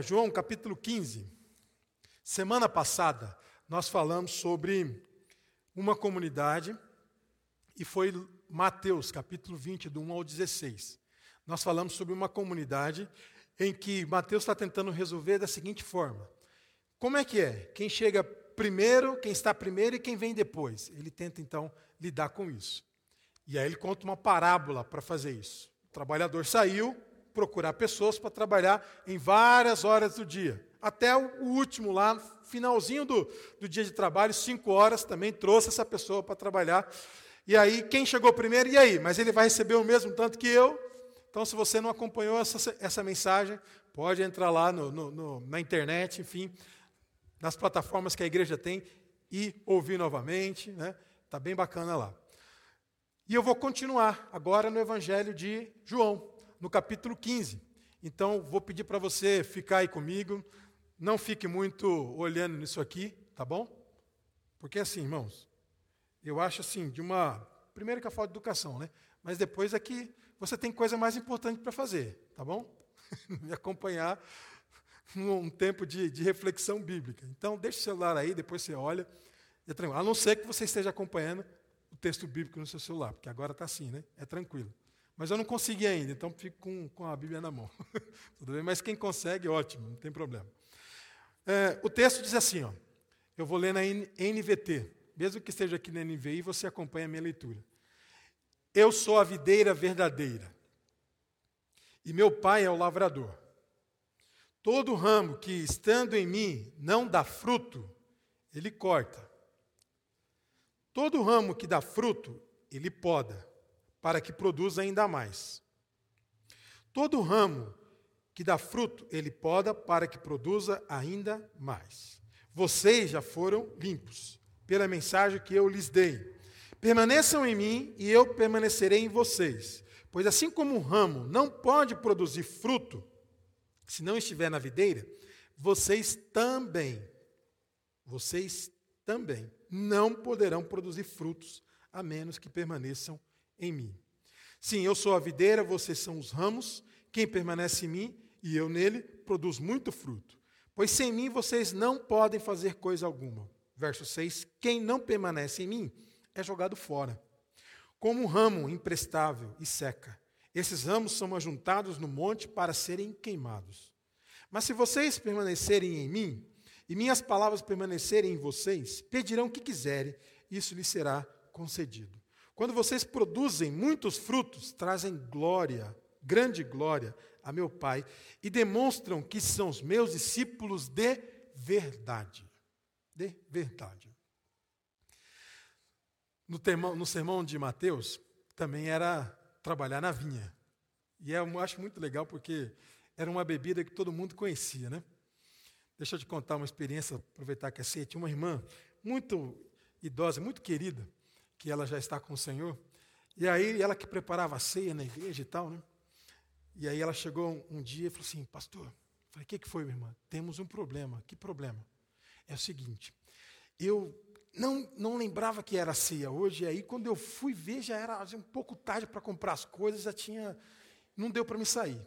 acompanha João capítulo 15. Semana passada nós falamos sobre uma comunidade e foi Mateus capítulo 20, do 1 ao 16. Nós falamos sobre uma comunidade em que Mateus está tentando resolver da seguinte forma: como é que é? Quem chega primeiro, quem está primeiro e quem vem depois. Ele tenta então lidar com isso. E aí ele conta uma parábola para fazer isso. O trabalhador saiu procurar pessoas para trabalhar em várias horas do dia. Até o último lá, finalzinho do, do dia de trabalho, cinco horas, também trouxe essa pessoa para trabalhar. E aí, quem chegou primeiro? E aí? Mas ele vai receber o mesmo tanto que eu? Então, se você não acompanhou essa, essa mensagem, pode entrar lá no, no, no, na internet, enfim, nas plataformas que a igreja tem e ouvir novamente. Está né? Tá bem bacana lá. E eu vou continuar agora no Evangelho de João, no capítulo 15. Então, vou pedir para você ficar aí comigo. Não fique muito olhando nisso aqui, tá bom? Porque assim, irmãos, eu acho assim, de uma. Primeiro que a falta de educação, né? Mas depois é que você tem coisa mais importante para fazer, tá bom? Me acompanhar num tempo de, de, reflexão bíblica. Então, deixe o celular aí, depois você olha. É tranquilo. A não ser que você esteja acompanhando o texto bíblico no seu celular, porque agora está assim, né? É tranquilo. Mas eu não consegui ainda, então fico com, com a Bíblia na mão. Tudo bem? Mas quem consegue, ótimo, não tem problema. É, o texto diz assim, ó, eu vou ler na NVT. Mesmo que esteja aqui na NVI, você acompanha a minha leitura. Eu sou a videira verdadeira, e meu pai é o lavrador. Todo ramo que, estando em mim, não dá fruto, ele corta. Todo ramo que dá fruto, ele poda, para que produza ainda mais. Todo ramo que dá fruto, ele poda, para que produza ainda mais. Vocês já foram limpos pela mensagem que eu lhes dei. Permaneçam em mim e eu permanecerei em vocês. Pois assim como o ramo não pode produzir fruto se não estiver na videira, vocês também, vocês também não poderão produzir frutos a menos que permaneçam em mim. Sim, eu sou a videira, vocês são os ramos. Quem permanece em mim e eu nele produz muito fruto. Pois sem mim vocês não podem fazer coisa alguma. Verso 6: Quem não permanece em mim é jogado fora, como um ramo imprestável e seca. Esses ramos são ajuntados no monte para serem queimados. Mas se vocês permanecerem em mim, e minhas palavras permanecerem em vocês, pedirão o que quiserem, isso lhes será concedido. Quando vocês produzem muitos frutos, trazem glória, grande glória, a meu Pai, e demonstram que são os meus discípulos de verdade. De verdade. No, termo, no sermão de Mateus, também era trabalhar na vinha. E eu acho muito legal porque era uma bebida que todo mundo conhecia, né? Deixa eu te contar uma experiência, aproveitar que é ceia. Tinha uma irmã muito idosa, muito querida, que ela já está com o Senhor. E aí ela que preparava a ceia na igreja e tal, né? E aí ela chegou um, dia e falou assim, pastor, falei, o que, que foi, minha irmã? Temos um problema. Que problema? É o seguinte, eu não, não lembrava que era ceia hoje, e aí quando eu fui ver, já era um pouco tarde para comprar as coisas, já tinha. Não deu para me sair.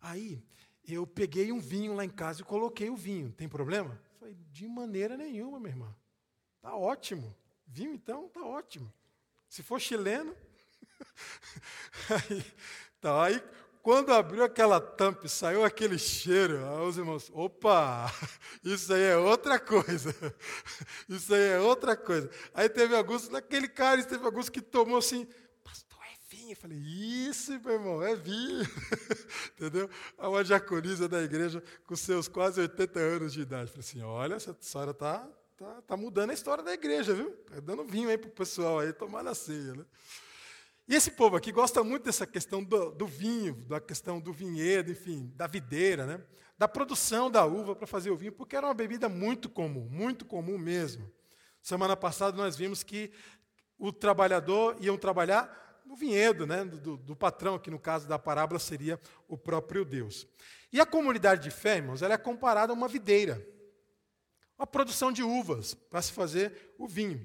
Aí eu peguei um vinho lá em casa e coloquei o vinho. Tem problema? Falei, de maneira nenhuma, minha irmã. Tá ótimo. Vinho, então, tá ótimo. Se for chileno. aí, tá, aí, quando abriu aquela tampa e saiu aquele cheiro, os irmãos, opa, isso aí é outra coisa. Isso aí é outra coisa. Aí teve alguns, naquele cara, teve alguns que tomou assim, vinho. Eu falei, isso, meu irmão, é vinho. Entendeu? Uma diaconisa da igreja com seus quase 80 anos de idade. Falei assim, olha, essa história está tá, tá mudando a história da igreja, viu? Está dando vinho aí para o pessoal aí tomar na ceia. Né? E esse povo aqui gosta muito dessa questão do, do, vinho, da questão do vinhedo, enfim, da videira, né? da produção da uva para fazer o vinho, porque era uma bebida muito comum, muito comum mesmo. Semana passada nós vimos que o trabalhador iam trabalhar no vinhedo né, do, do, patrão, que no caso da parábola seria o próprio Deus. E a comunidade de fé, irmãos, ela é comparada a uma videira, uma produção de uvas para se fazer o vinho.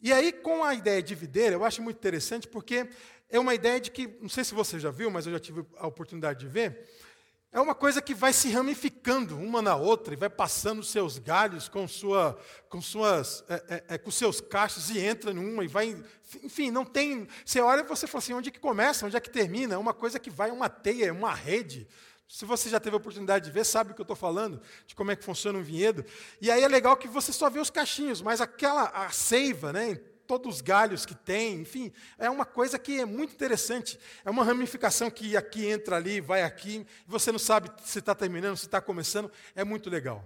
E aí, com a ideia de videira, eu acho muito interessante porque é uma ideia de que, não sei se você já viu, mas eu já tive a oportunidade de ver, é uma coisa que vai se ramificando uma na outra e vai passando seus galhos com, sua, com, suas, é, é, é, com seus cachos e entra numa e vai. Enfim, não tem. Você olha e você fala assim: onde é que começa, onde é que termina? É uma coisa que vai, uma teia, uma rede. Se você já teve a oportunidade de ver, sabe o que eu estou falando, de como é que funciona um vinhedo. E aí é legal que você só vê os cachinhos, mas aquela a seiva, né, todos os galhos que tem, enfim, é uma coisa que é muito interessante. É uma ramificação que aqui entra ali, vai aqui, você não sabe se está terminando, se está começando, é muito legal.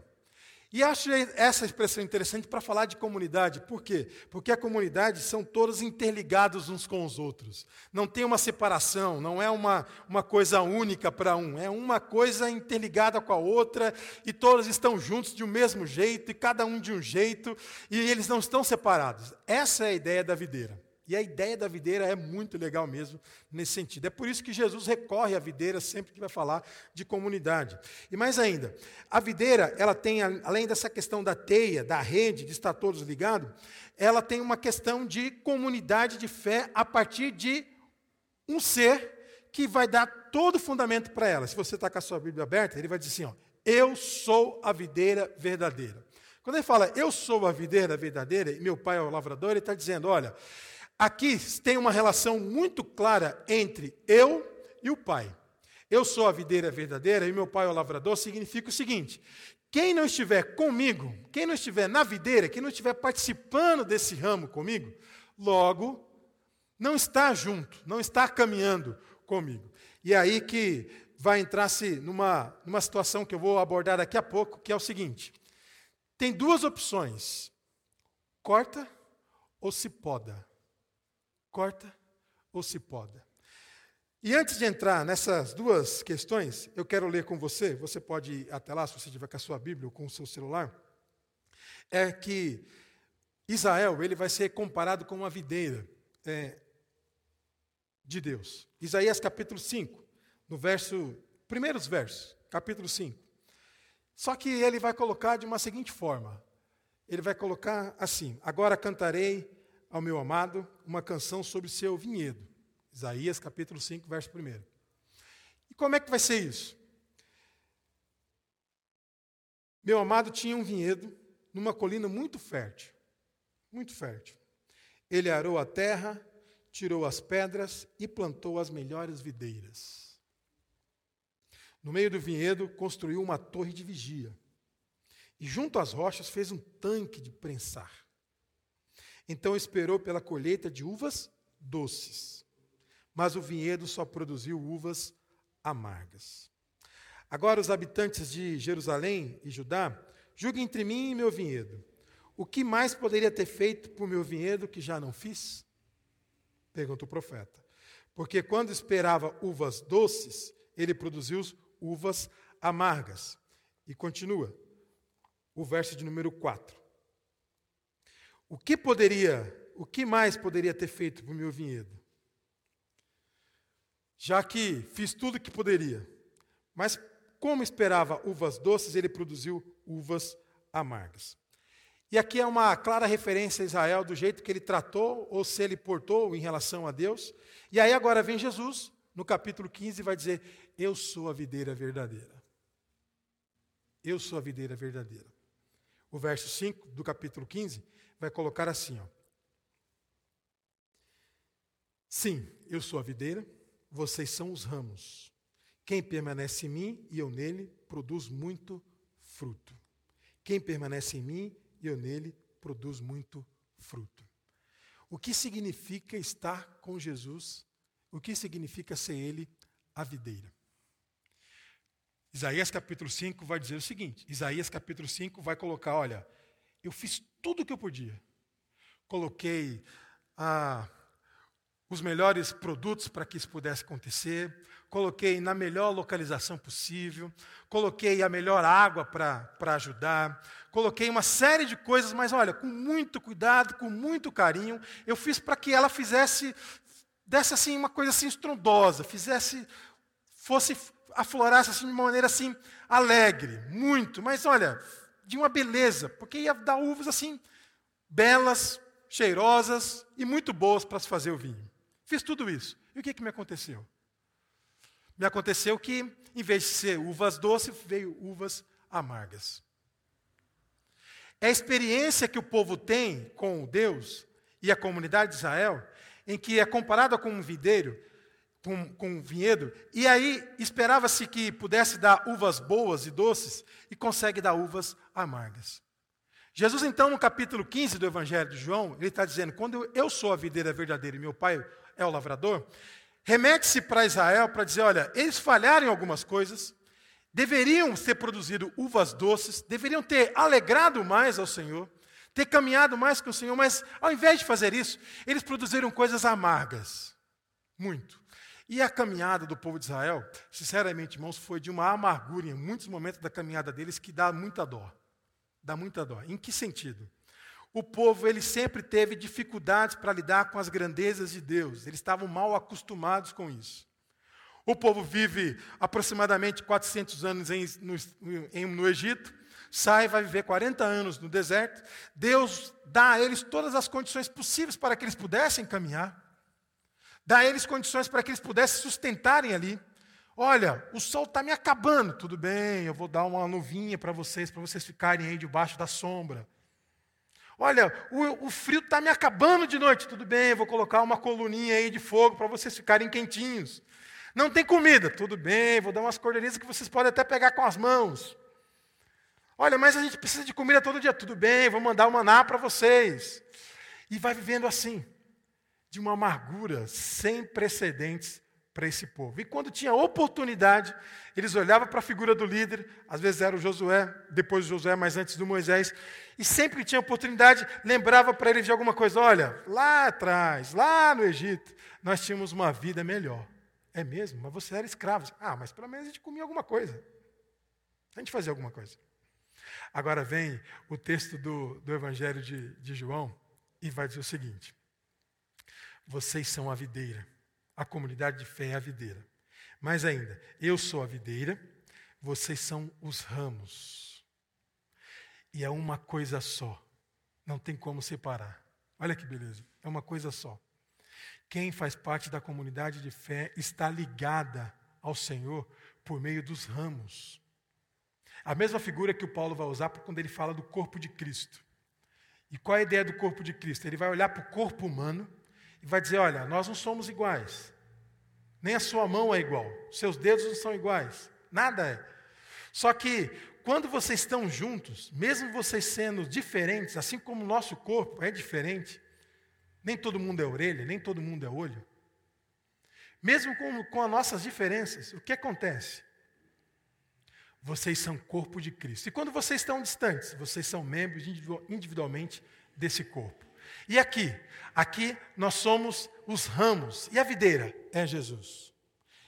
E acho essa expressão interessante para falar de comunidade. Por quê? Porque a comunidade são todos interligados uns com os outros. Não tem uma separação, não é uma, uma coisa única para um, é uma coisa interligada com a outra, e todos estão juntos de um mesmo jeito, e cada um de um jeito, e eles não estão separados. Essa é a ideia da videira. E a ideia da videira é muito legal mesmo nesse sentido. É por isso que Jesus recorre à videira sempre que vai falar de comunidade. E mais ainda, a videira, ela tem, além dessa questão da teia, da rede, de estar todos ligados, ela tem uma questão de comunidade de fé a partir de um ser que vai dar todo o fundamento para ela. Se você está com a sua Bíblia aberta, ele vai dizer assim: ó, Eu sou a videira verdadeira. Quando ele fala, eu sou a videira verdadeira, e meu pai é o lavrador, ele está dizendo: olha, Aqui tem uma relação muito clara entre eu e o Pai. Eu sou a videira verdadeira e meu Pai é o lavrador, significa o seguinte: quem não estiver comigo, quem não estiver na videira, quem não estiver participando desse ramo comigo, logo não está junto, não está caminhando comigo. E é aí que vai entrar-se numa, numa situação que eu vou abordar daqui a pouco, que é o seguinte: tem duas opções: corta ou se poda corta ou se poda. E antes de entrar nessas duas questões, eu quero ler com você, você pode ir até lá, se você tiver com a sua Bíblia ou com o seu celular, é que Israel ele vai ser comparado com uma videira é, de Deus. Isaías capítulo 5, no verso, primeiros versos, capítulo 5. Só que ele vai colocar de uma seguinte forma: ele vai colocar assim: Agora cantarei ao meu amado uma canção sobre seu vinhedo. Isaías capítulo 5, verso 1. E como é que vai ser isso? Meu amado tinha um vinhedo numa colina muito fértil, muito fértil. Ele arou a terra, tirou as pedras e plantou as melhores videiras. No meio do vinhedo, construiu uma torre de vigia. E junto às rochas fez um tanque de prensar. Então esperou pela colheita de uvas doces, mas o vinhedo só produziu uvas amargas. Agora, os habitantes de Jerusalém e Judá, julguem entre mim e meu vinhedo. O que mais poderia ter feito por meu vinhedo que já não fiz? Pergunta o profeta. Porque quando esperava uvas doces, ele produziu uvas amargas. E continua, o verso de número 4. O que poderia, o que mais poderia ter feito para o meu vinhedo? Já que fiz tudo o que poderia. Mas como esperava uvas doces, ele produziu uvas amargas. E aqui é uma clara referência a Israel do jeito que ele tratou ou se ele portou em relação a Deus. E aí agora vem Jesus, no capítulo 15, e vai dizer: Eu sou a videira verdadeira. Eu sou a videira verdadeira. O verso 5 do capítulo 15 vai colocar assim: ó. Sim, eu sou a videira, vocês são os ramos. Quem permanece em mim e eu nele, produz muito fruto. Quem permanece em mim e eu nele, produz muito fruto. O que significa estar com Jesus? O que significa ser ele a videira? Isaías capítulo 5 vai dizer o seguinte: Isaías capítulo 5 vai colocar, olha, eu fiz tudo o que eu podia. Coloquei ah, os melhores produtos para que isso pudesse acontecer, coloquei na melhor localização possível, coloquei a melhor água para ajudar, coloquei uma série de coisas, mas olha, com muito cuidado, com muito carinho, eu fiz para que ela fizesse, desse assim uma coisa assim estrondosa, fizesse, fosse, aflorasse assim de uma maneira assim alegre, muito, mas olha, de uma beleza, porque ia dar uvas assim, belas, cheirosas e muito boas para se fazer o vinho. Fiz tudo isso. E o que, que me aconteceu? me aconteceu que, em vez de ser uvas doces, veio uvas amargas. É a experiência que o povo tem com Deus e a comunidade de Israel, em que é comparada com um videiro, com, com vinhedo, e aí esperava-se que pudesse dar uvas boas e doces, e consegue dar uvas amargas. Jesus, então, no capítulo 15 do Evangelho de João, ele está dizendo: quando eu sou a videira verdadeira e meu pai é o lavrador, remete-se para Israel para dizer: olha, eles falharam em algumas coisas, deveriam ter produzido uvas doces, deveriam ter alegrado mais ao Senhor, ter caminhado mais com o Senhor, mas ao invés de fazer isso, eles produziram coisas amargas. Muito. E a caminhada do povo de Israel, sinceramente, irmãos, foi de uma amargura em muitos momentos da caminhada deles que dá muita dó. Dá muita dó. Em que sentido? O povo ele sempre teve dificuldades para lidar com as grandezas de Deus. Eles estavam mal acostumados com isso. O povo vive aproximadamente 400 anos em, no, em, no Egito, sai, vai viver 40 anos no deserto. Deus dá a eles todas as condições possíveis para que eles pudessem caminhar, dá a eles condições para que eles pudessem sustentarem ali. Olha, o sol está me acabando, tudo bem, eu vou dar uma nuvinha para vocês, para vocês ficarem aí debaixo da sombra. Olha, o, o frio está me acabando de noite, tudo bem, eu vou colocar uma coluninha aí de fogo para vocês ficarem quentinhos. Não tem comida, tudo bem, vou dar umas cordeirinhas que vocês podem até pegar com as mãos. Olha, mas a gente precisa de comida todo dia, tudo bem, vou mandar o maná para vocês. E vai vivendo assim, de uma amargura sem precedentes para esse povo. E quando tinha oportunidade, eles olhavam para a figura do líder, às vezes era o Josué, depois o Josué, mas antes do Moisés, e sempre tinha oportunidade, lembrava para ele de alguma coisa: olha, lá atrás, lá no Egito, nós tínhamos uma vida melhor. É mesmo? Mas você era escravo. Ah, mas pelo menos a gente comia alguma coisa. A gente fazia alguma coisa. Agora vem o texto do, do Evangelho de, de João e vai dizer o seguinte: Vocês são a videira, a comunidade de fé é a videira. Mais ainda, eu sou a videira, vocês são os ramos. E é uma coisa só, não tem como separar. Olha que beleza, é uma coisa só. Quem faz parte da comunidade de fé está ligada ao Senhor por meio dos ramos. A mesma figura que o Paulo vai usar quando ele fala do corpo de Cristo. E qual é a ideia do corpo de Cristo? Ele vai olhar para o corpo humano e vai dizer: olha, nós não somos iguais. Nem a sua mão é igual. Seus dedos não são iguais. Nada é. Só que quando vocês estão juntos, mesmo vocês sendo diferentes, assim como o nosso corpo é diferente, nem todo mundo é orelha, nem todo mundo é olho. Mesmo com, com as nossas diferenças, o que acontece? Vocês são corpo de Cristo. E quando vocês estão distantes, vocês são membros individualmente desse corpo. E aqui, aqui nós somos os ramos. E a videira é Jesus.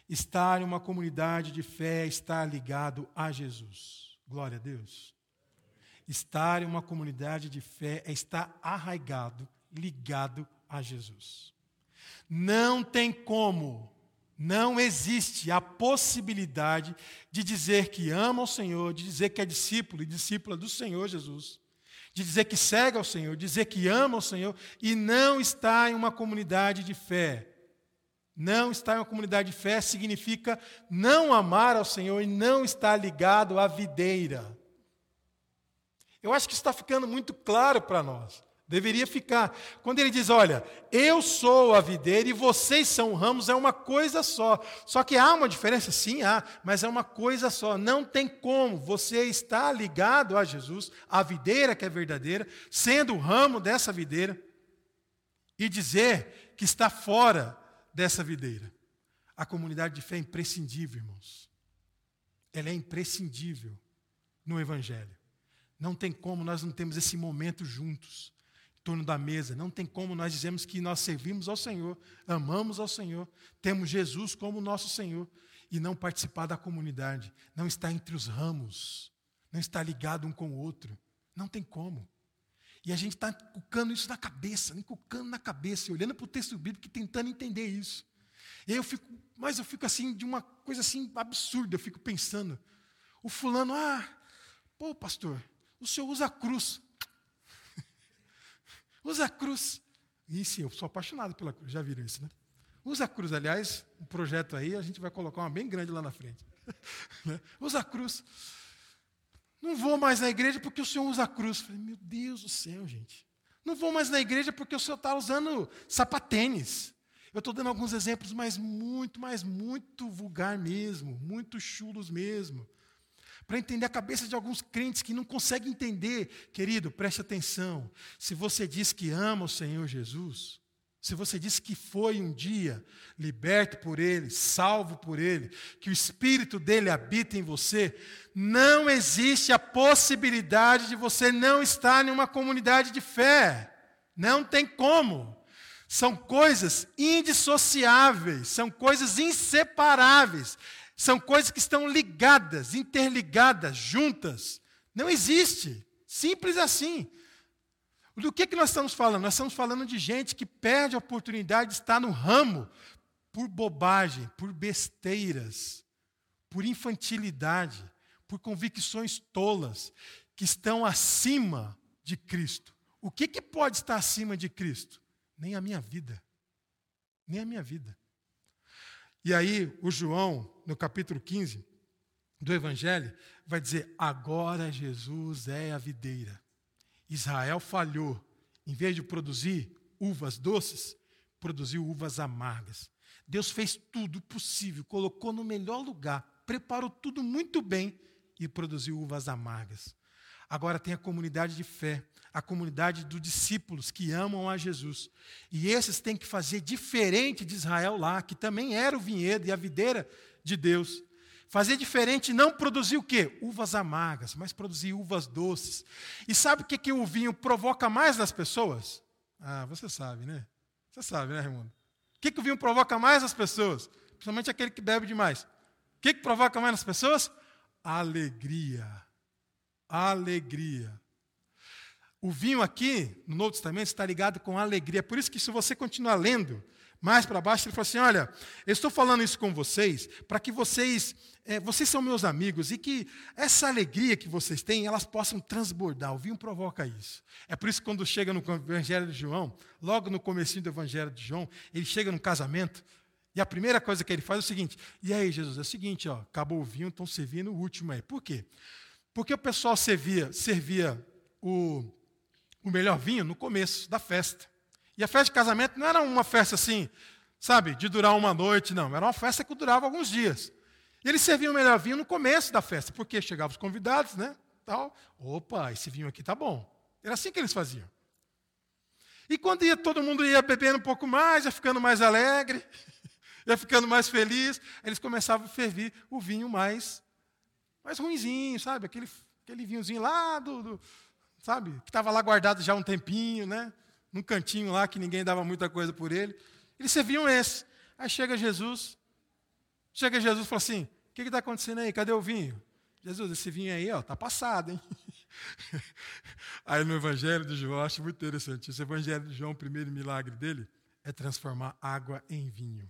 Estar em uma comunidade de fé, estar ligado a Jesus. Glória a Deus. Estar em uma comunidade de fé é estar arraigado ligado a Jesus. Não tem como, não existe a possibilidade de dizer que ama o Senhor, de dizer que é discípulo e discípula do Senhor Jesus, de dizer que segue ao Senhor, dizer que ama o Senhor e não está em uma comunidade de fé. Não estar em uma comunidade de fé significa não amar ao Senhor e não estar ligado à videira. Eu acho que está ficando muito claro para nós. Deveria ficar. Quando ele diz, olha, eu sou a videira e vocês são ramos, é uma coisa só. Só que há uma diferença? Sim, há, mas é uma coisa só. Não tem como você estar ligado a Jesus, a videira que é verdadeira, sendo o ramo dessa videira, e dizer que está fora dessa videira. A comunidade de fé é imprescindível, irmãos. Ela é imprescindível no Evangelho. Não tem como nós não temos esse momento juntos torno da mesa. Não tem como nós dizemos que nós servimos ao Senhor, amamos ao Senhor, temos Jesus como nosso Senhor e não participar da comunidade, não estar entre os ramos, não estar ligado um com o outro. Não tem como. E a gente está cucando isso na cabeça, cucando na cabeça, olhando para o texto bíblico e tentando entender isso. E eu fico, mas eu fico assim, de uma coisa assim absurda, eu fico pensando. O fulano, ah, pô, pastor, o senhor usa a cruz. Usa a cruz. E sim, eu sou apaixonado pela cruz, já viram isso, né? Usa a cruz, aliás, um projeto aí, a gente vai colocar uma bem grande lá na frente. Né? usa a cruz. Não vou mais na igreja porque o senhor usa a cruz. Falei, meu Deus do céu, gente. Não vou mais na igreja porque o senhor está usando sapatênis. Eu estou dando alguns exemplos, mas muito, mas muito vulgar mesmo, muito chulos mesmo. Para entender a cabeça de alguns crentes que não conseguem entender, querido, preste atenção. Se você diz que ama o Senhor Jesus, se você diz que foi um dia liberto por Ele, salvo por Ele, que o Espírito dele habita em você, não existe a possibilidade de você não estar em uma comunidade de fé. Não tem como. São coisas indissociáveis, são coisas inseparáveis, são coisas que estão ligadas, interligadas, juntas. Não existe. Simples assim. Do que, que nós estamos falando? Nós estamos falando de gente que perde a oportunidade de estar no ramo por bobagem, por besteiras, por infantilidade, por convicções tolas, que estão acima de Cristo. O que, que pode estar acima de Cristo? Nem a minha vida. Nem a minha vida. E aí, o João, no capítulo 15 do Evangelho, vai dizer: agora Jesus é a videira. Israel falhou. Em vez de produzir uvas doces, produziu uvas amargas. Deus fez tudo possível, colocou no melhor lugar, preparou tudo muito bem e produziu uvas amargas. Agora tem a comunidade de fé, a comunidade dos discípulos que amam a Jesus. E esses têm que fazer diferente de Israel lá, que também era o vinhedo e a videira de Deus. Fazer diferente não produzir o quê? Uvas amargas, mas produzir uvas doces. E sabe o que, que o vinho provoca mais nas pessoas? Ah, você sabe, né? Você sabe, né, Raimundo? O que, que o vinho provoca mais nas pessoas? Principalmente aquele que bebe demais. O que, que provoca mais nas pessoas? Alegria. Alegria. O vinho aqui, no Novo Testamento, está ligado com alegria. Por isso que se você continuar lendo, mais para baixo, ele fala assim: Olha, eu estou falando isso com vocês para que vocês, é, vocês são meus amigos e que essa alegria que vocês têm, elas possam transbordar. O vinho provoca isso. É por isso que quando chega no Evangelho de João, logo no comecinho do Evangelho de João, ele chega no casamento e a primeira coisa que ele faz é o seguinte: E aí, Jesus, é o seguinte, ó, acabou o vinho, estão servindo o último aí. Por quê? Porque o pessoal servia, servia o, o melhor vinho no começo da festa. E a festa de casamento não era uma festa assim, sabe, de durar uma noite, não. Era uma festa que durava alguns dias. E eles serviam o melhor vinho no começo da festa, porque chegavam os convidados, né? Tal. Opa, esse vinho aqui tá bom. Era assim que eles faziam. E quando ia, todo mundo ia bebendo um pouco mais, ia ficando mais alegre, ia ficando mais feliz, eles começavam a ferver o vinho mais, mais ruinzinho, sabe? Aquele, aquele vinhozinho lá do, do sabe? Que estava lá guardado já um tempinho, né? num cantinho lá que ninguém dava muita coisa por ele. Eles serviam esse. Aí chega Jesus, chega Jesus e fala assim: O que está acontecendo aí? Cadê o vinho? Jesus, esse vinho aí, ó, tá passado, hein? aí no Evangelho de João, acho muito interessante. Esse Evangelho de João, o primeiro milagre dele é transformar água em vinho.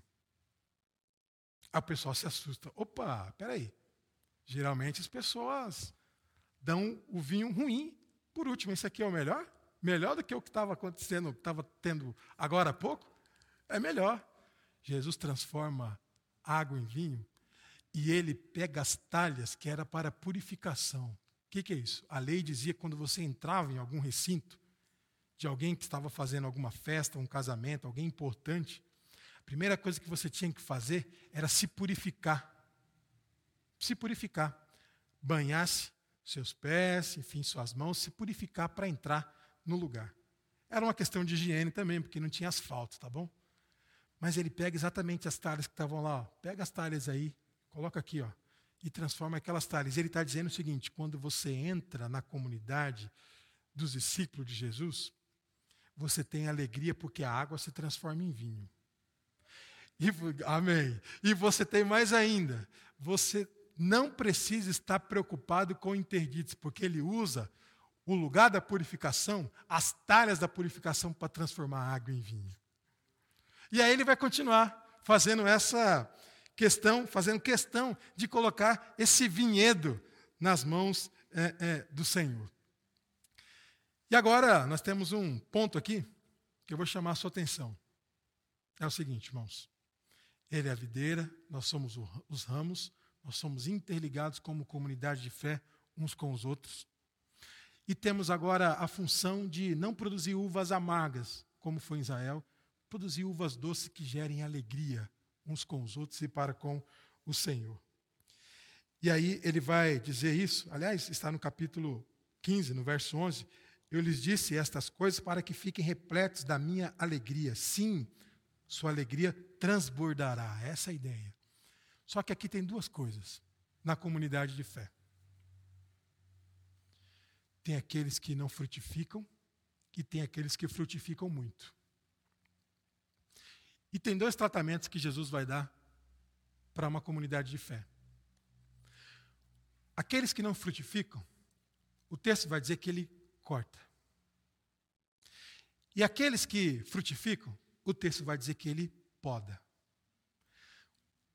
Aí o pessoal se assusta. Opa, peraí. Geralmente as pessoas dão o vinho ruim por último. Esse aqui é o melhor? melhor do que o que estava acontecendo, que estava tendo agora há pouco, é melhor. Jesus transforma água em vinho e ele pega as talhas que era para purificação. O que, que é isso? A lei dizia que quando você entrava em algum recinto de alguém que estava fazendo alguma festa, um casamento, alguém importante, a primeira coisa que você tinha que fazer era se purificar. Se purificar. Banhar-se seus pés, enfim, suas mãos, se purificar para entrar no lugar. Era uma questão de higiene também, porque não tinha asfalto, tá bom? Mas ele pega exatamente as talhas que estavam lá, ó. pega as talhas aí, coloca aqui, ó, e transforma aquelas talhas. Ele está dizendo o seguinte: quando você entra na comunidade dos discípulos de Jesus, você tem alegria porque a água se transforma em vinho. E, amém. E você tem mais ainda. Você não precisa estar preocupado com interditos, porque ele usa o lugar da purificação, as talhas da purificação para transformar a água em vinho. E aí ele vai continuar fazendo essa questão, fazendo questão de colocar esse vinhedo nas mãos é, é, do Senhor. E agora nós temos um ponto aqui que eu vou chamar a sua atenção. É o seguinte, irmãos. Ele é a videira, nós somos os ramos, nós somos interligados como comunidade de fé uns com os outros. E temos agora a função de não produzir uvas amargas, como foi em Israel, produzir uvas doces que gerem alegria uns com os outros e para com o Senhor. E aí ele vai dizer isso, aliás, está no capítulo 15, no verso 11. Eu lhes disse estas coisas para que fiquem repletos da minha alegria. Sim, sua alegria transbordará. Essa é a ideia. Só que aqui tem duas coisas na comunidade de fé. Tem aqueles que não frutificam e tem aqueles que frutificam muito. E tem dois tratamentos que Jesus vai dar para uma comunidade de fé. Aqueles que não frutificam, o texto vai dizer que ele corta. E aqueles que frutificam, o texto vai dizer que ele poda.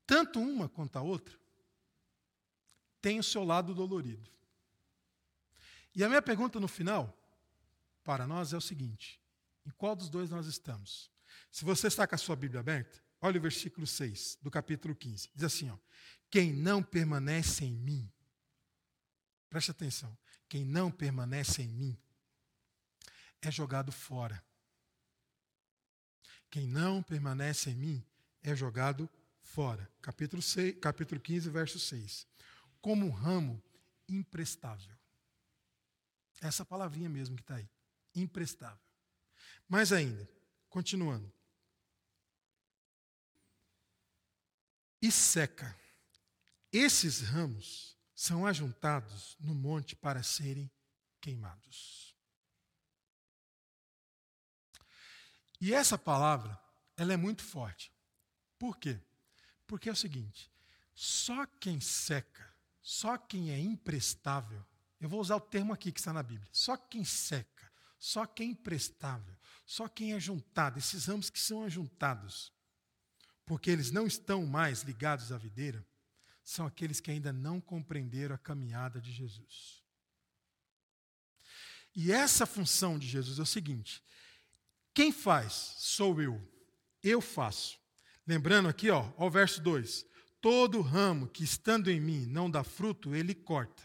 Tanto uma quanto a outra tem o seu lado dolorido. E a minha pergunta no final para nós é o seguinte: em qual dos dois nós estamos? Se você está com a sua Bíblia aberta, olha o versículo 6 do capítulo 15. Diz assim: ó, Quem não permanece em mim, preste atenção, quem não permanece em mim é jogado fora. Quem não permanece em mim é jogado fora. Capítulo, 6, capítulo 15, verso 6. Como um ramo imprestável. Essa palavrinha mesmo que está aí. Imprestável. Mais ainda, continuando. E seca. Esses ramos são ajuntados no monte para serem queimados. E essa palavra, ela é muito forte. Por quê? Porque é o seguinte: só quem seca, só quem é imprestável, eu vou usar o termo aqui que está na Bíblia, só quem seca, só quem é imprestável, só quem é juntado, esses ramos que são ajuntados, porque eles não estão mais ligados à videira, são aqueles que ainda não compreenderam a caminhada de Jesus. E essa função de Jesus é o seguinte: quem faz sou eu, eu faço. Lembrando aqui, ó, ó o verso 2: todo ramo que estando em mim não dá fruto, ele corta.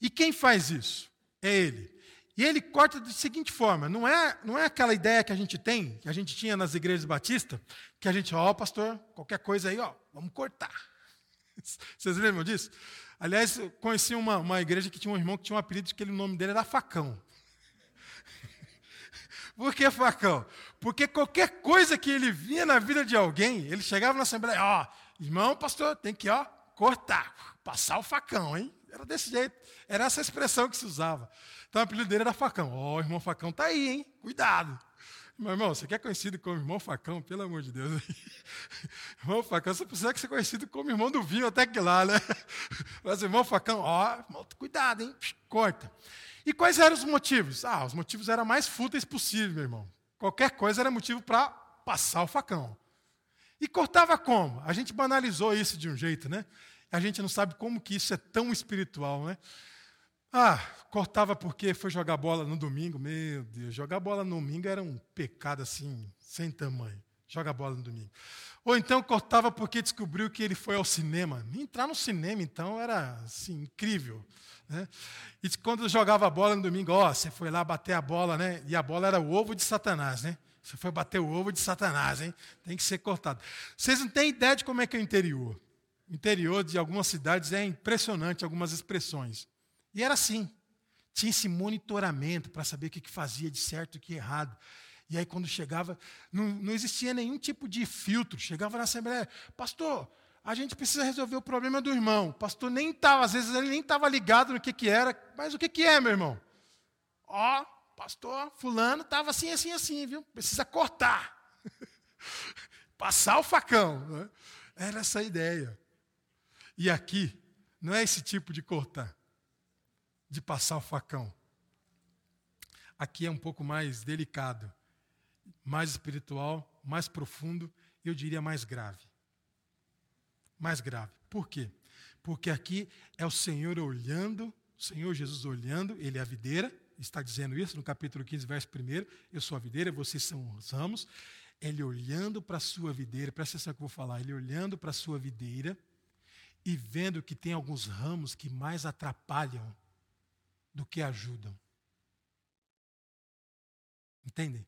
E quem faz isso? É ele. E ele corta da seguinte forma: não é, não é aquela ideia que a gente tem, que a gente tinha nas igrejas batistas, que a gente, ó, pastor, qualquer coisa aí, ó, vamos cortar. Vocês lembram disso? Aliás, conheci uma, uma igreja que tinha um irmão que tinha um apelido que o nome dele era Facão. Por que facão? Porque qualquer coisa que ele via na vida de alguém, ele chegava na assembleia, ó, irmão, pastor, tem que, ó, cortar, passar o facão, hein? Era desse jeito. Era essa expressão que se usava. Então o apelido dele era facão. Ó, oh, irmão facão tá aí, hein? Cuidado. Meu irmão, você quer conhecido como irmão facão? Pelo amor de Deus. irmão facão, você precisa ser conhecido como irmão do vinho até que lá, né? Mas irmão facão, ó, irmão, cuidado, hein? Corta. E quais eram os motivos? Ah, os motivos eram mais fúteis possível, meu irmão. Qualquer coisa era motivo para passar o facão. E cortava como? A gente banalizou isso de um jeito, né? A gente não sabe como que isso é tão espiritual, né? Ah, cortava porque foi jogar bola no domingo. Meu Deus, jogar bola no domingo era um pecado assim, sem tamanho. Joga bola no domingo. Ou então cortava porque descobriu que ele foi ao cinema. Entrar no cinema, então, era assim, incrível. Né? E quando jogava bola no domingo, ó, você foi lá bater a bola, né? E a bola era o ovo de Satanás, né? Você foi bater o ovo de Satanás, hein? Tem que ser cortado. Vocês não têm ideia de como é que é o interior. O interior de algumas cidades é impressionante, algumas expressões. E era assim. Tinha esse monitoramento para saber o que fazia de certo e o que errado. E aí, quando chegava, não, não existia nenhum tipo de filtro. Chegava na Assembleia, pastor, a gente precisa resolver o problema do irmão. O pastor nem estava, às vezes ele nem estava ligado no que, que era, mas o que, que é, meu irmão? Ó, pastor, fulano estava assim, assim, assim, viu? Precisa cortar. Passar o facão. Né? Era essa a ideia. E aqui, não é esse tipo de cortar, de passar o facão. Aqui é um pouco mais delicado, mais espiritual, mais profundo, eu diria mais grave mais grave. Por quê? Porque aqui é o Senhor olhando, o Senhor Jesus olhando, ele é a videira, está dizendo isso no capítulo 15, verso 1. Eu sou a videira, vocês são os ramos. ele olhando para a sua videira, presta atenção que eu vou falar, ele olhando para a sua videira e vendo que tem alguns ramos que mais atrapalham do que ajudam. Entendem?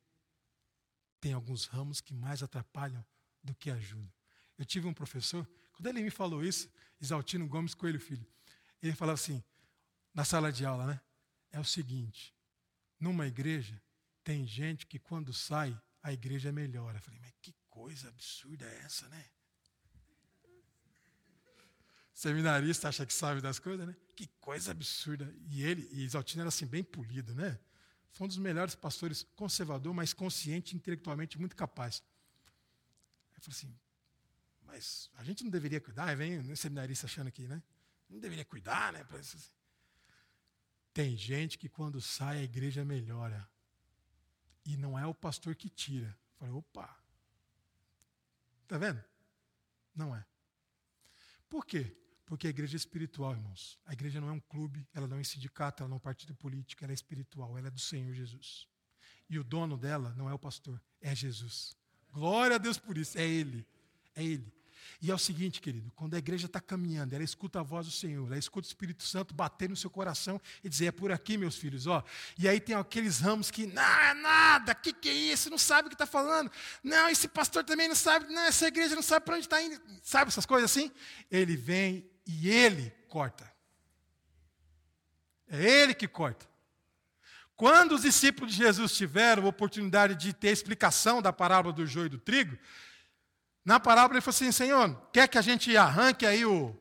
Tem alguns ramos que mais atrapalham do que ajudam. Eu tive um professor, quando ele me falou isso, Isaltino Gomes Coelho Filho, ele falava assim, na sala de aula, né? É o seguinte, numa igreja, tem gente que quando sai, a igreja melhora. Eu falei, mas que coisa absurda é essa, né? Seminarista acha que sabe das coisas, né? Que coisa absurda. E ele, e Isaltino era assim, bem polido, né? Foi um dos melhores pastores conservador, mas consciente, intelectualmente muito capaz. Eu falei assim, mas a gente não deveria cuidar? Vem o seminarista achando aqui, né? Não deveria cuidar, né? Tem gente que quando sai a igreja melhora. E não é o pastor que tira. Falei, opa. Está vendo? Não é. Por quê? Porque a igreja é espiritual, irmãos. A igreja não é um clube, ela não é um sindicato, ela não é um partido político, ela é espiritual, ela é do Senhor Jesus. E o dono dela não é o pastor, é Jesus. Glória a Deus por isso, é Ele. É Ele. E é o seguinte, querido, quando a igreja está caminhando, ela escuta a voz do Senhor, ela escuta o Espírito Santo bater no seu coração e dizer, é por aqui, meus filhos, ó. E aí tem aqueles ramos que, não, é nada, o que, que é isso? Não sabe o que está falando. Não, esse pastor também não sabe, não, essa igreja não sabe para onde está indo. Sabe essas coisas assim? Ele vem e ele corta. É ele que corta. Quando os discípulos de Jesus tiveram a oportunidade de ter a explicação da parábola do joio e do trigo, na parábola ele falou assim: Senhor, quer que a gente arranque aí o,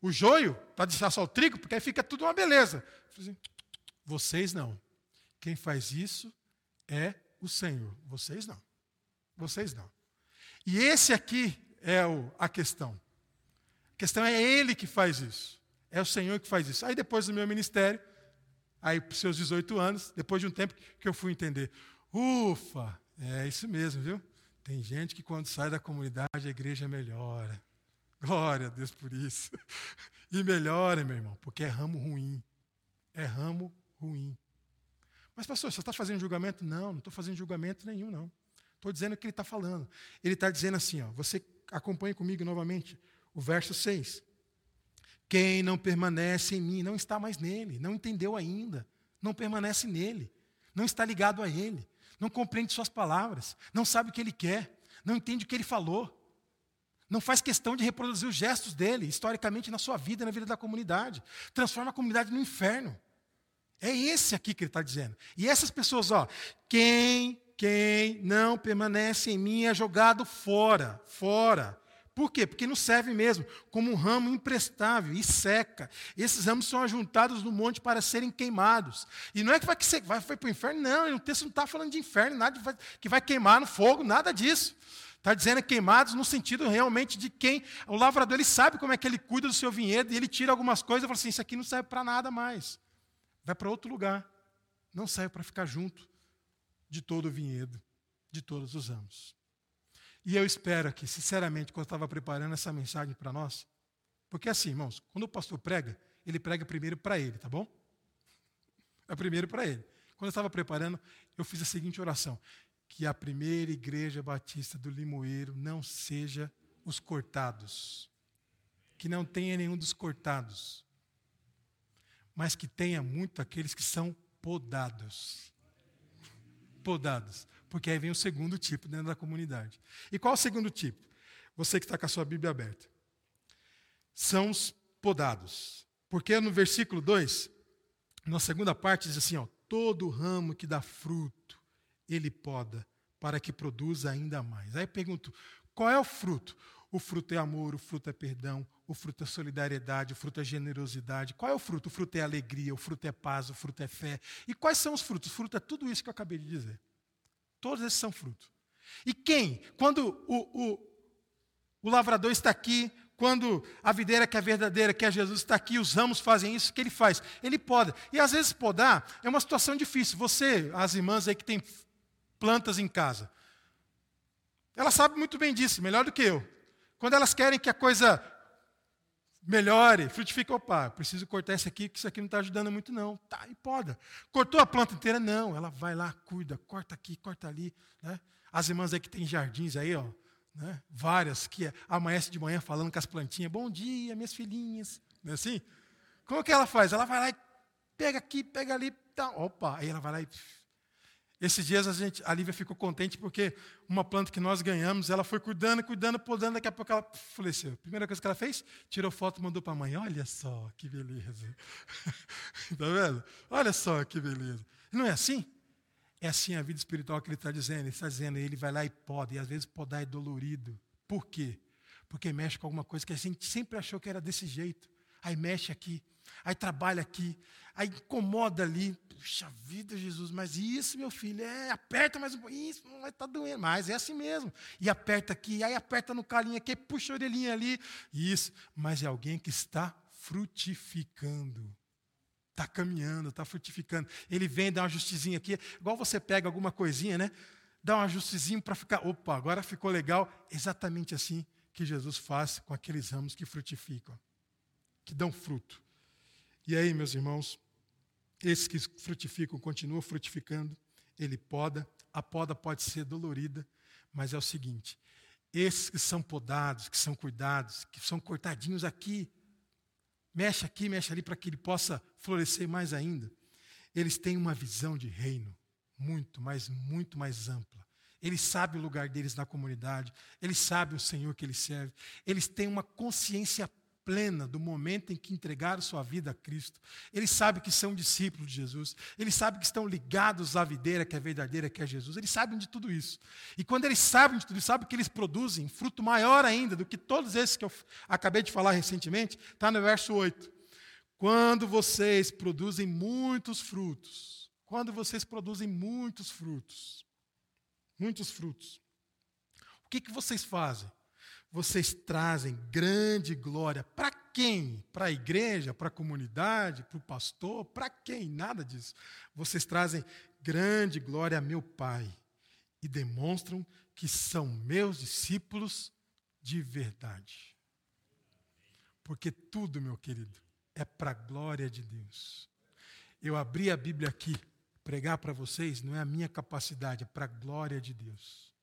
o joio para deixar só o trigo? Porque aí fica tudo uma beleza. Assim, Vocês não. Quem faz isso é o Senhor. Vocês não. Vocês não. E esse aqui é o, a questão. A questão é Ele que faz isso. É o Senhor que faz isso. Aí depois do meu ministério, aí para os seus 18 anos, depois de um tempo que eu fui entender. Ufa, é isso mesmo, viu? Tem gente que quando sai da comunidade a igreja melhora. Glória a Deus por isso. E melhora, meu irmão, porque é ramo ruim. É ramo ruim. Mas, pastor, você está fazendo julgamento? Não, não estou fazendo julgamento nenhum, não. Estou dizendo o que ele está falando. Ele está dizendo assim, ó, você acompanha comigo novamente o verso 6. Quem não permanece em mim não está mais nele, não entendeu ainda, não permanece nele, não está ligado a ele não compreende suas palavras, não sabe o que ele quer, não entende o que ele falou, não faz questão de reproduzir os gestos dele, historicamente, na sua vida, na vida da comunidade. Transforma a comunidade no inferno. É esse aqui que ele está dizendo. E essas pessoas, ó, quem, quem não permanece em mim é jogado fora, fora. Por quê? Porque não serve mesmo, como um ramo imprestável e seca. Esses ramos são ajuntados no monte para serem queimados. E não é que vai, vai, vai para o inferno, não. O texto não está falando de inferno, nada de, que vai queimar no fogo, nada disso. Está dizendo queimados no sentido realmente de quem. O lavrador ele sabe como é que ele cuida do seu vinhedo e ele tira algumas coisas e fala assim: Isso aqui não serve para nada mais. Vai para outro lugar. Não serve para ficar junto de todo o vinhedo, de todos os ramos. E eu espero que, sinceramente, quando eu estava preparando essa mensagem para nós, porque assim, irmãos, quando o pastor prega, ele prega primeiro para ele, tá bom? É primeiro para ele. Quando eu estava preparando, eu fiz a seguinte oração: que a primeira igreja batista do Limoeiro não seja os cortados, que não tenha nenhum dos cortados, mas que tenha muito aqueles que são podados. Podados. Porque aí vem o segundo tipo dentro da comunidade. E qual é o segundo tipo? Você que está com a sua Bíblia aberta. São os podados. Porque no versículo 2, na segunda parte, diz assim: ó, todo ramo que dá fruto, ele poda, para que produza ainda mais. Aí pergunto: qual é o fruto? O fruto é amor, o fruto é perdão, o fruto é solidariedade, o fruto é generosidade. Qual é o fruto? O fruto é alegria, o fruto é paz, o fruto é fé. E quais são os frutos? O fruto é tudo isso que eu acabei de dizer. Todos esses são frutos. E quem? Quando o, o, o lavrador está aqui, quando a videira que é verdadeira, que é Jesus, está aqui, os ramos fazem isso, o que ele faz? Ele poda. E às vezes podar é uma situação difícil. Você, as irmãs aí que têm plantas em casa, elas sabem muito bem disso, melhor do que eu. Quando elas querem que a coisa melhore, frutifique. Opa, preciso cortar isso aqui, que isso aqui não está ajudando muito, não. Tá, e poda. Cortou a planta inteira? Não. Ela vai lá, cuida, corta aqui, corta ali. Né? As irmãs aí que têm jardins aí, ó, né? várias, que amanhece de manhã falando com as plantinhas, bom dia, minhas filhinhas. Não é assim? Como que ela faz? Ela vai lá e pega aqui, pega ali, tá, opa, aí ela vai lá e. Esses dias a, gente, a Lívia ficou contente porque uma planta que nós ganhamos, ela foi cuidando, cuidando, podando, daqui a pouco ela faleceu. Primeira coisa que ela fez, tirou foto e mandou para a mãe. Olha só que beleza. Está vendo? Olha só que beleza. Não é assim? É assim a vida espiritual que ele está dizendo. Ele está dizendo, ele vai lá e poda, e às vezes podar é dolorido. Por quê? Porque mexe com alguma coisa que a gente sempre achou que era desse jeito. Aí mexe aqui, aí trabalha aqui, aí incomoda ali. Puxa vida, Jesus, mas isso, meu filho, é, aperta mais um pouquinho, isso não vai estar tá doendo, mas é assim mesmo. E aperta aqui, aí aperta no calinho aqui, puxa a orelhinha ali, isso. Mas é alguém que está frutificando. Está caminhando, está frutificando. Ele vem, dá uma justizinha aqui, igual você pega alguma coisinha, né? Dá um ajustezinho para ficar, opa, agora ficou legal. Exatamente assim que Jesus faz com aqueles ramos que frutificam, que dão fruto. E aí, meus irmãos, esses que frutificam continuam frutificando, ele poda, a poda pode ser dolorida, mas é o seguinte: esses que são podados, que são cuidados, que são cortadinhos aqui, mexe aqui, mexe ali para que ele possa florescer mais ainda, eles têm uma visão de reino muito, mas muito mais ampla. Eles sabem o lugar deles na comunidade, eles sabem o Senhor que eles servem, eles têm uma consciência plena do momento em que entregaram sua vida a Cristo. Eles sabem que são discípulos de Jesus. Eles sabem que estão ligados à videira que é verdadeira, que é Jesus. Eles sabem de tudo isso. E quando eles sabem de tudo isso, sabem que eles produzem fruto maior ainda do que todos esses que eu acabei de falar recentemente, está no verso 8. Quando vocês produzem muitos frutos, quando vocês produzem muitos frutos, muitos frutos, o que, que vocês fazem? Vocês trazem grande glória. Para quem? Para a igreja, para a comunidade, para o pastor? Para quem? Nada disso. Vocês trazem grande glória a meu Pai e demonstram que são meus discípulos de verdade. Porque tudo, meu querido, é para a glória de Deus. Eu abri a Bíblia aqui, pregar para vocês, não é a minha capacidade, é para a glória de Deus.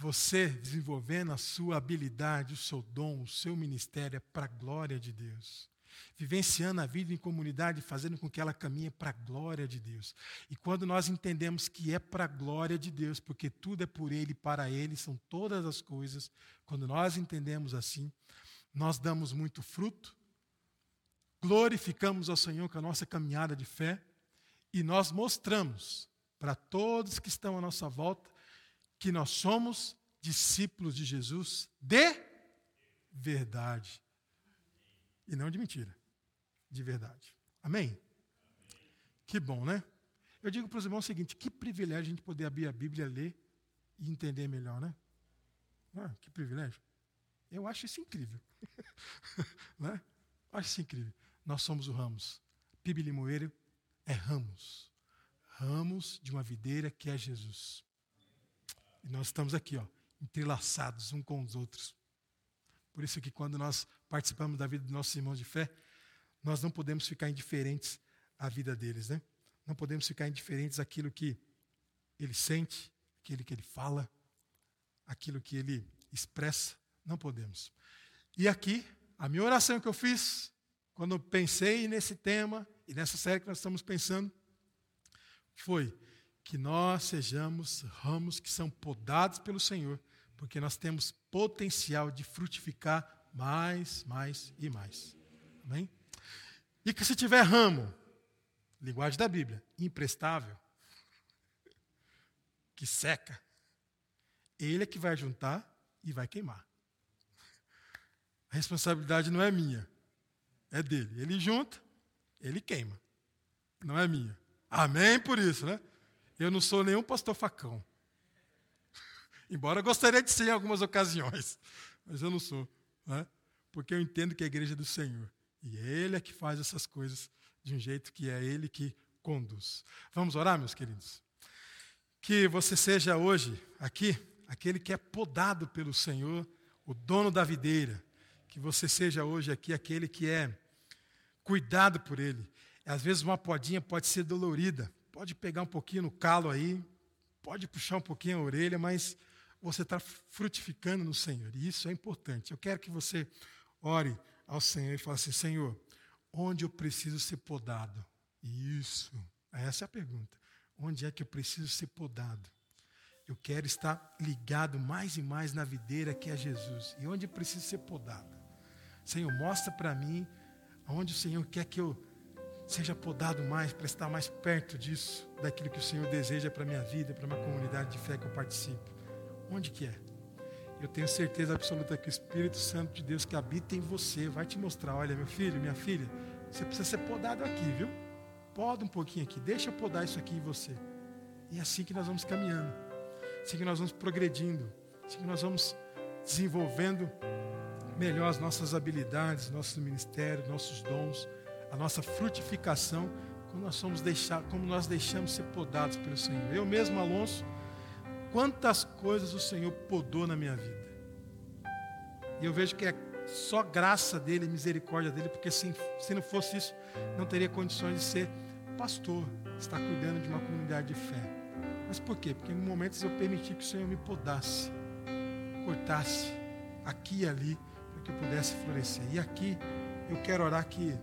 Você desenvolvendo a sua habilidade, o seu dom, o seu ministério é para a glória de Deus. Vivenciando a vida em comunidade, fazendo com que ela caminhe para a glória de Deus. E quando nós entendemos que é para a glória de Deus, porque tudo é por Ele e para Ele, são todas as coisas, quando nós entendemos assim, nós damos muito fruto, glorificamos ao Senhor com a nossa caminhada de fé, e nós mostramos para todos que estão à nossa volta que nós somos discípulos de Jesus de verdade. E não de mentira, de verdade. Amém? Que bom, né? Eu digo para os irmãos o seguinte: que privilégio a gente poder abrir a Bíblia, ler e entender melhor, né? Ah, que privilégio. Eu acho isso incrível. né? Acho isso incrível. Nós somos o ramos. Pibe Limoeiro é ramos. Ramos de uma videira que é Jesus. E nós estamos aqui, ó, entrelaçados uns com os outros. Por isso que quando nós participamos da vida dos nossos irmãos de fé, nós não podemos ficar indiferentes à vida deles, né? Não podemos ficar indiferentes àquilo que ele sente, aquilo que ele fala, aquilo que ele expressa. Não podemos. E aqui, a minha oração que eu fiz, quando pensei nesse tema e nessa série que nós estamos pensando, foi que nós sejamos ramos que são podados pelo Senhor, porque nós temos potencial de frutificar mais, mais e mais. Amém? E que se tiver ramo, linguagem da Bíblia, imprestável, que seca, ele é que vai juntar e vai queimar. A responsabilidade não é minha, é dele. Ele junta, ele queima. Não é minha. Amém por isso, né? Eu não sou nenhum pastor facão. Embora eu gostaria de ser em algumas ocasiões, mas eu não sou. Né? Porque eu entendo que é a igreja é do Senhor. E Ele é que faz essas coisas de um jeito que é Ele que conduz. Vamos orar, meus queridos? Que você seja hoje aqui aquele que é podado pelo Senhor, o dono da videira, que você seja hoje aqui aquele que é cuidado por Ele. Às vezes uma podinha pode ser dolorida, pode pegar um pouquinho no calo aí, pode puxar um pouquinho a orelha, mas você está frutificando no Senhor. E isso é importante. Eu quero que você ore ao Senhor e fale assim: Senhor, onde eu preciso ser podado? Isso. Essa é a pergunta. Onde é que eu preciso ser podado? Eu quero estar ligado mais e mais na videira que é Jesus. E onde eu preciso ser podado? Senhor, mostra para mim onde o Senhor quer que eu seja podado mais, para estar mais perto disso, daquilo que o Senhor deseja para a minha vida, para uma comunidade de fé que eu participo. Onde que é? Eu tenho certeza absoluta que o Espírito Santo de Deus que habita em você vai te mostrar, olha, meu filho, minha filha, você precisa ser podado aqui, viu? Poda um pouquinho aqui, deixa eu podar isso aqui em você. E é assim que nós vamos caminhando, assim que nós vamos progredindo, assim que nós vamos desenvolvendo melhor as nossas habilidades, nossos ministérios, nossos dons, a nossa frutificação, como nós, somos deixar, como nós deixamos ser podados pelo Senhor. Eu mesmo, Alonso, quantas coisas o Senhor podou na minha vida. E eu vejo que é só graça dele, misericórdia dele, porque se, se não fosse isso, não teria condições de ser pastor, estar cuidando de uma comunidade de fé. Mas por quê? Porque em momentos eu permiti que o Senhor me podasse, cortasse aqui e ali, para que eu pudesse florescer. E aqui eu quero orar que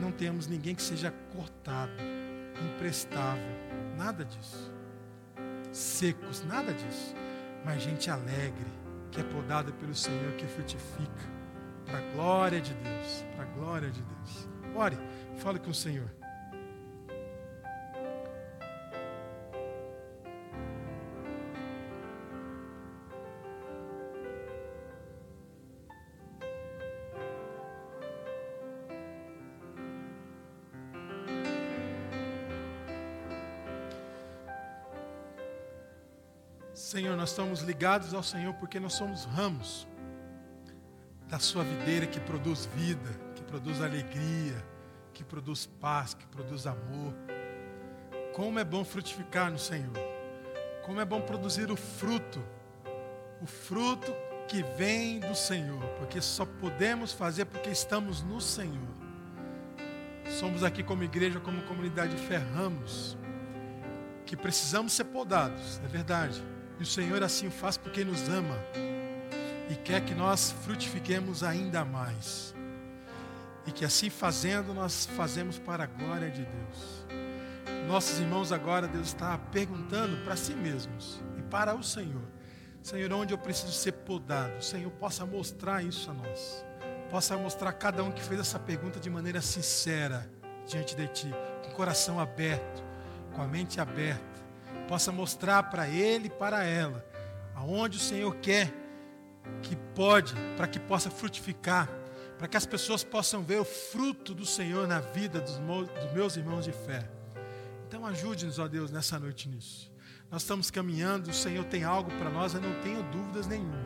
não tenhamos ninguém que seja cortado, imprestável, nada disso. Secos, nada disso. Mas gente alegre, que é podada pelo Senhor, que frutifica, para a glória de Deus, para a glória de Deus. Ore, fale com o Senhor. Nós estamos ligados ao Senhor porque nós somos ramos da Sua videira que produz vida, que produz alegria, que produz paz, que produz amor. Como é bom frutificar no Senhor, como é bom produzir o fruto, o fruto que vem do Senhor, porque só podemos fazer porque estamos no Senhor. Somos aqui como igreja, como comunidade de fé, ramos, que precisamos ser podados, é verdade e o Senhor assim faz porque nos ama e quer que nós frutifiquemos ainda mais. E que assim fazendo, nós fazemos para a glória de Deus. Nossos irmãos agora, Deus está perguntando para si mesmos e para o Senhor: Senhor, onde eu preciso ser podado? Senhor possa mostrar isso a nós. Possa mostrar a cada um que fez essa pergunta de maneira sincera diante de Ti, com o coração aberto, com a mente aberta possa mostrar para ele e para ela aonde o Senhor quer que pode, para que possa frutificar, para que as pessoas possam ver o fruto do Senhor na vida dos meus irmãos de fé. Então ajude-nos, ó Deus, nessa noite nisso. Nós estamos caminhando, o Senhor tem algo para nós, eu não tenho dúvidas nenhuma.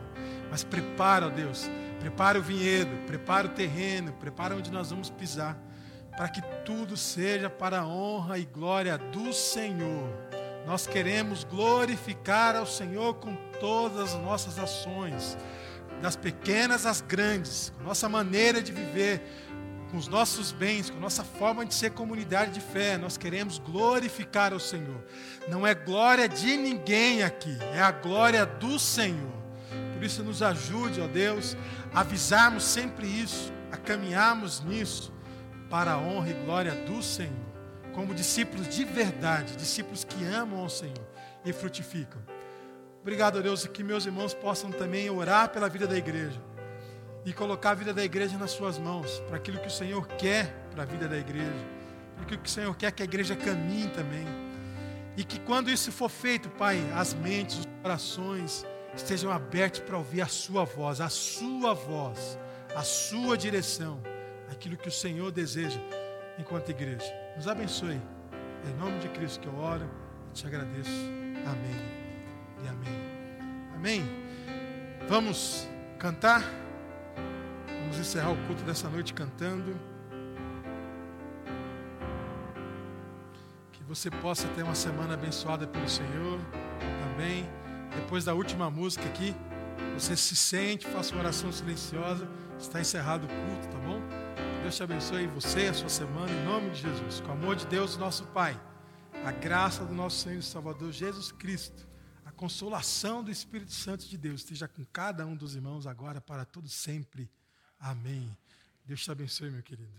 Mas prepara, ó Deus, prepara o vinhedo, prepara o terreno, prepara onde nós vamos pisar, para que tudo seja para a honra e glória do Senhor. Nós queremos glorificar ao Senhor com todas as nossas ações, das pequenas às grandes, com nossa maneira de viver, com os nossos bens, com nossa forma de ser comunidade de fé. Nós queremos glorificar ao Senhor. Não é glória de ninguém aqui, é a glória do Senhor. Por isso, nos ajude, ó Deus, a avisarmos sempre isso, a caminharmos nisso, para a honra e glória do Senhor como discípulos de verdade, discípulos que amam ao Senhor e frutificam. Obrigado, Deus, que meus irmãos possam também orar pela vida da igreja e colocar a vida da igreja nas suas mãos, para aquilo que o Senhor quer para a vida da igreja, para aquilo que o Senhor quer que a igreja caminhe também. E que quando isso for feito, Pai, as mentes, os corações estejam abertos para ouvir a Sua voz, a Sua voz, a Sua direção, aquilo que o Senhor deseja enquanto igreja. Nos abençoe. É em nome de Cristo que eu oro e te agradeço. Amém. E amém. Amém. Vamos cantar. Vamos encerrar o culto dessa noite cantando. Que você possa ter uma semana abençoada pelo Senhor também. Depois da última música aqui, você se sente, faça uma oração silenciosa Está encerrado o culto, tá bom? Deus te abençoe você a sua semana, em nome de Jesus. Com o amor de Deus, nosso Pai, a graça do nosso Senhor e Salvador Jesus Cristo, a consolação do Espírito Santo de Deus esteja com cada um dos irmãos agora, para todo sempre. Amém. Deus te abençoe, meu querido.